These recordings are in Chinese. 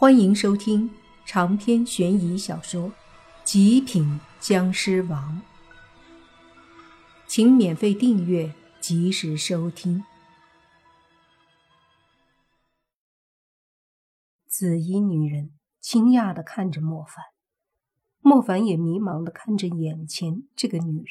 欢迎收听长篇悬疑小说《极品僵尸王》，请免费订阅，及时收听。紫衣女人惊讶的看着莫凡，莫凡也迷茫的看着眼前这个女人。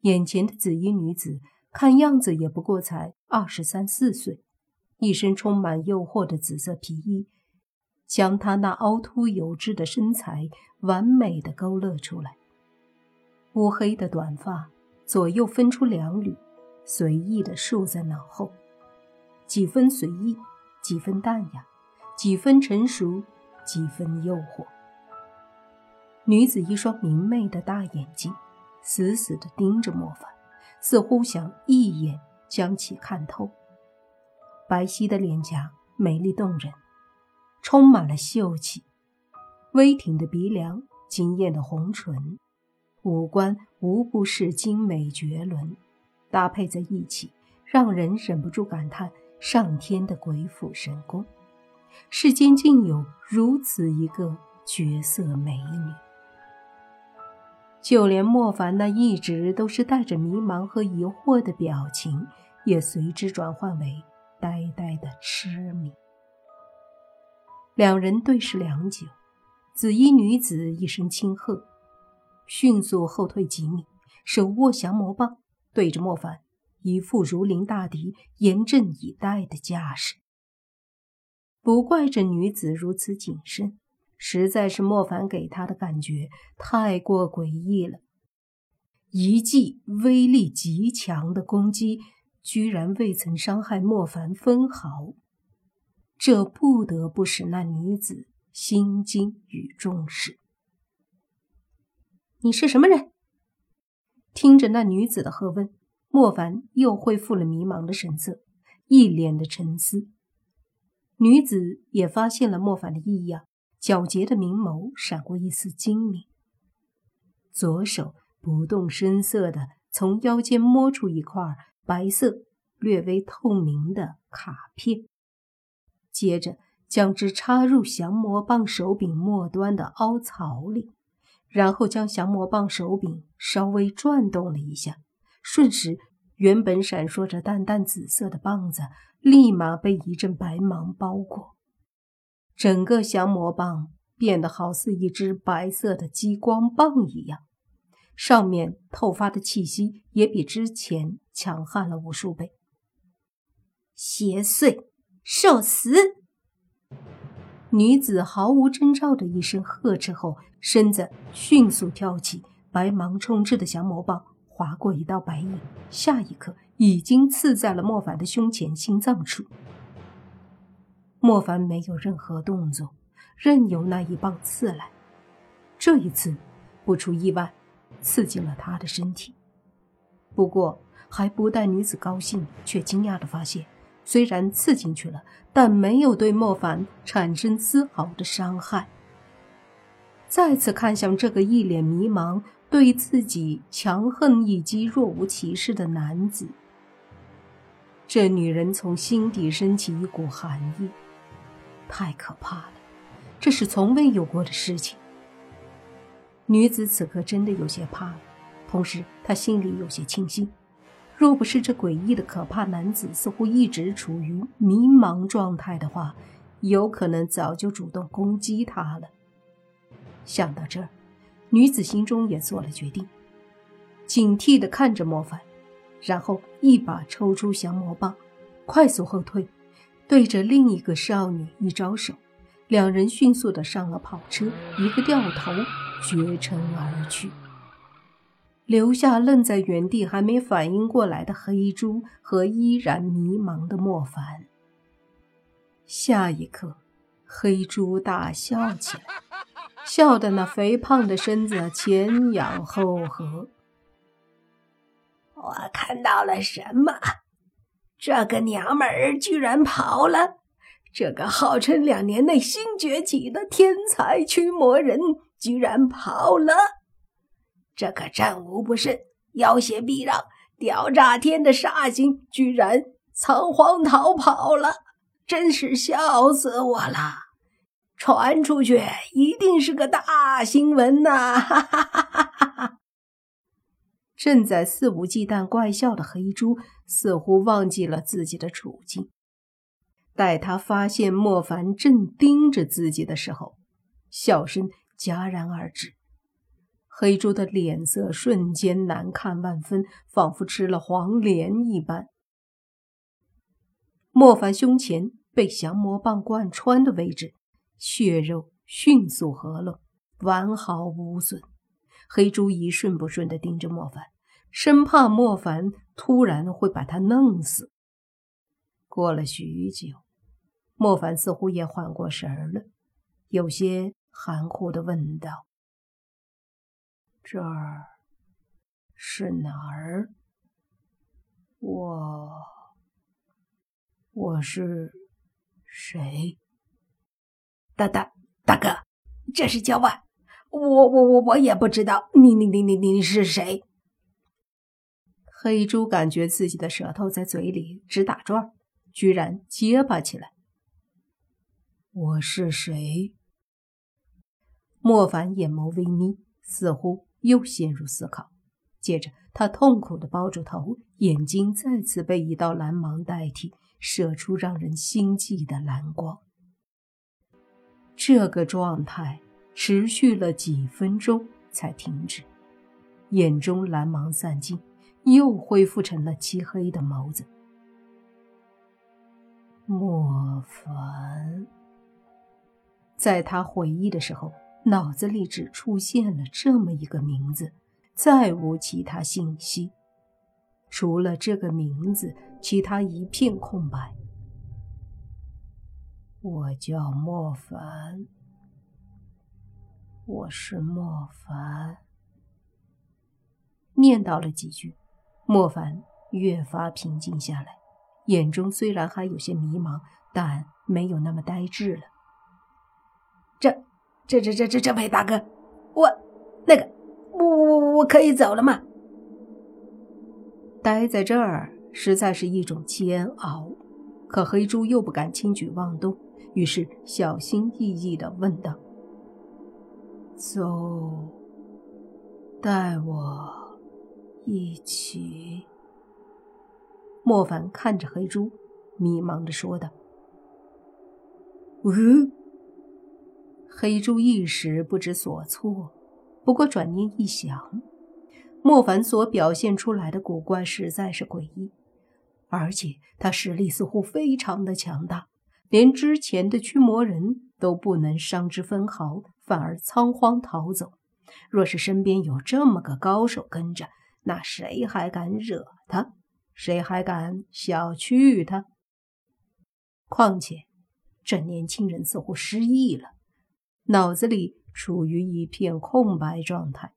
眼前的紫衣女子看样子也不过才二十三四岁，一身充满诱惑的紫色皮衣。将她那凹凸有致的身材完美的勾勒出来。乌黑的短发左右分出两缕，随意的竖在脑后，几分随意，几分淡雅，几分成熟，几分诱惑。女子一双明媚的大眼睛死死的盯着莫凡，似乎想一眼将其看透。白皙的脸颊美丽动人。充满了秀气，微挺的鼻梁，惊艳的红唇，五官无不是精美绝伦，搭配在一起，让人忍不住感叹上天的鬼斧神工。世间竟有如此一个绝色美女，就连莫凡那一直都是带着迷茫和疑惑的表情，也随之转换为呆呆的痴迷。两人对视良久，紫衣女子一声轻喝，迅速后退几米，手握降魔棒，对着莫凡，一副如临大敌、严阵以待的架势。不怪这女子如此谨慎，实在是莫凡给她的感觉太过诡异了。一记威力极强的攻击，居然未曾伤害莫凡分毫。这不得不使那女子心惊与重视。你是什么人？听着那女子的喝问，莫凡又恢复了迷茫的神色，一脸的沉思。女子也发现了莫凡的异样，皎洁的明眸闪过一丝精明，左手不动声色的从腰间摸出一块白色、略微透明的卡片。接着将之插入降魔棒手柄末端的凹槽里，然后将降魔棒手柄稍微转动了一下，瞬时，原本闪烁着淡淡紫色的棒子立马被一阵白芒包裹，整个降魔棒变得好似一只白色的激光棒一样，上面透发的气息也比之前强悍了无数倍。邪祟！受死！女子毫无征兆的一声呵斥后，身子迅速跳起，白芒充斥的降魔棒划过一道白影，下一刻已经刺在了莫凡的胸前心脏处。莫凡没有任何动作，任由那一棒刺来。这一次，不出意外，刺进了他的身体。不过，还不待女子高兴，却惊讶的发现。虽然刺进去了，但没有对莫凡产生丝毫的伤害。再次看向这个一脸迷茫、对自己强横一击若无其事的男子，这女人从心底升起一股寒意。太可怕了，这是从未有过的事情。女子此刻真的有些怕了，同时她心里有些庆幸。若不是这诡异的可怕男子似乎一直处于迷茫状态的话，有可能早就主动攻击他了。想到这儿，女子心中也做了决定，警惕地看着莫凡，然后一把抽出降魔棒，快速后退，对着另一个少女一招手，两人迅速地上了跑车，一个掉头，绝尘而去。留下愣在原地还没反应过来的黑猪和依然迷茫的莫凡。下一刻，黑猪大笑起来，笑得那肥胖的身子前仰后合。我看到了什么？这个娘们儿居然跑了！这个号称两年内新崛起的天才驱魔人居然跑了！这可战无不胜、要挟避让、屌炸天的煞星，居然仓皇逃跑了，真是笑死我了！传出去一定是个大新闻呐！哈哈哈哈哈！正在肆无忌惮怪笑的黑猪似乎忘记了自己的处境。待他发现莫凡正盯着自己的时候，笑声戛然而止。黑猪的脸色瞬间难看万分，仿佛吃了黄连一般。莫凡胸前被降魔棒贯穿的位置，血肉迅速合拢，完好无损。黑猪一瞬不瞬地盯着莫凡，生怕莫凡突然会把他弄死。过了许久。莫凡似乎也缓过神儿了，有些含糊的问道：“这儿是哪儿？我我是谁？大大大哥，这是郊外。我我我我也不知道，你你你你你是谁？”黑猪感觉自己的舌头在嘴里直打转，居然结巴起来。我是谁？莫凡眼眸微眯，似乎又陷入思考。接着，他痛苦的包住头，眼睛再次被一道蓝芒代替，射出让人心悸的蓝光。这个状态持续了几分钟才停止，眼中蓝芒散尽，又恢复成了漆黑的眸子。莫凡。在他回忆的时候，脑子里只出现了这么一个名字，再无其他信息。除了这个名字，其他一片空白。我叫莫凡，我是莫凡。念叨了几句，莫凡越发平静下来，眼中虽然还有些迷茫，但没有那么呆滞了。这、这、这、这、这、这位大哥，我那个，我、我、我可以走了吗？待在这儿实在是一种煎熬，可黑猪又不敢轻举妄动，于是小心翼翼的问道：“走，带我一起。”莫凡看着黑猪，迷茫的说道：“嗯。”黑猪一时不知所措，不过转念一想，莫凡所表现出来的古怪实在是诡异，而且他实力似乎非常的强大，连之前的驱魔人都不能伤之分毫，反而仓皇逃走。若是身边有这么个高手跟着，那谁还敢惹他？谁还敢小觑他？况且，这年轻人似乎失忆了。脑子里处于一片空白状态，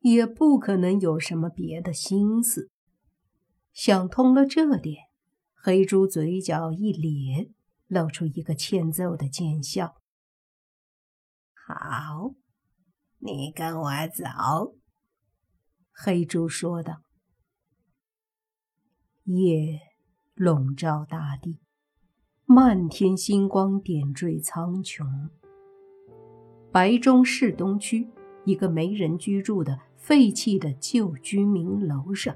也不可能有什么别的心思。想通了这点，黑猪嘴角一咧，露出一个欠揍的贱笑。好，你跟我走。”黑猪说道。夜笼罩大地，漫天星光点缀苍穹。白中市东区一个没人居住的废弃的旧居民楼上，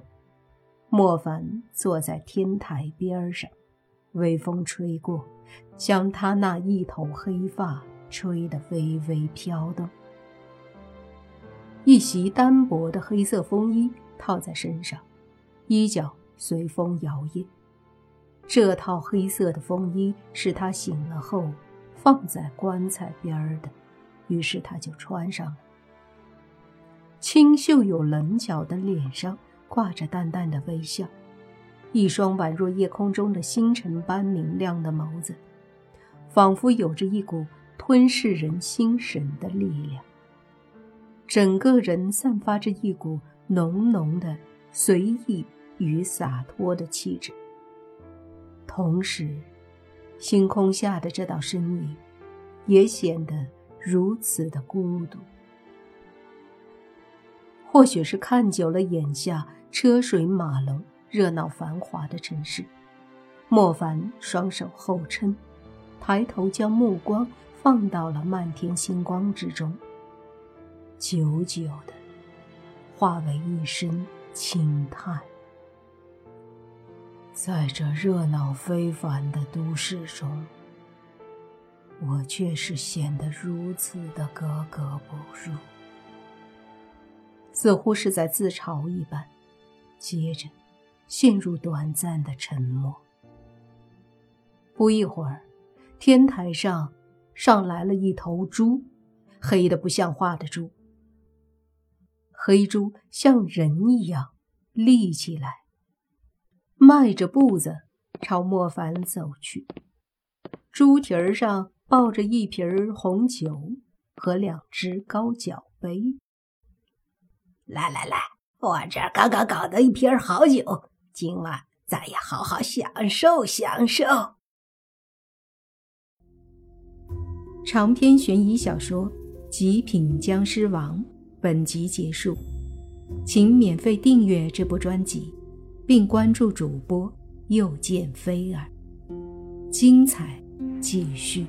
莫凡坐在天台边上，微风吹过，将他那一头黑发吹得微微飘动。一袭单薄的黑色风衣套在身上，衣角随风摇曳。这套黑色的风衣是他醒了后放在棺材边的。于是他就穿上了。清秀有棱角的脸上挂着淡淡的微笑，一双宛若夜空中的星辰般明亮的眸子，仿佛有着一股吞噬人心神的力量。整个人散发着一股浓浓的随意与洒脱的气质。同时，星空下的这道身影也显得。如此的孤独，或许是看久了眼下车水马龙、热闹繁华的城市，莫凡双手后撑，抬头将目光放到了漫天星光之中，久久的化为一声轻叹。在这热闹非凡的都市中，我却是显得如此的格格不入，似乎是在自嘲一般。接着，陷入短暂的沉默。不一会儿，天台上上来了一头猪，黑的不像话的猪。黑猪像人一样立起来，迈着步子朝莫凡走去。猪蹄儿上抱着一瓶红酒和两只高脚杯。来来来，我这刚刚搞的一瓶好酒，今晚咱也好好享受享受。长篇悬疑小说《极品僵尸王》本集结束，请免费订阅这部专辑，并关注主播又见菲儿，精彩继续。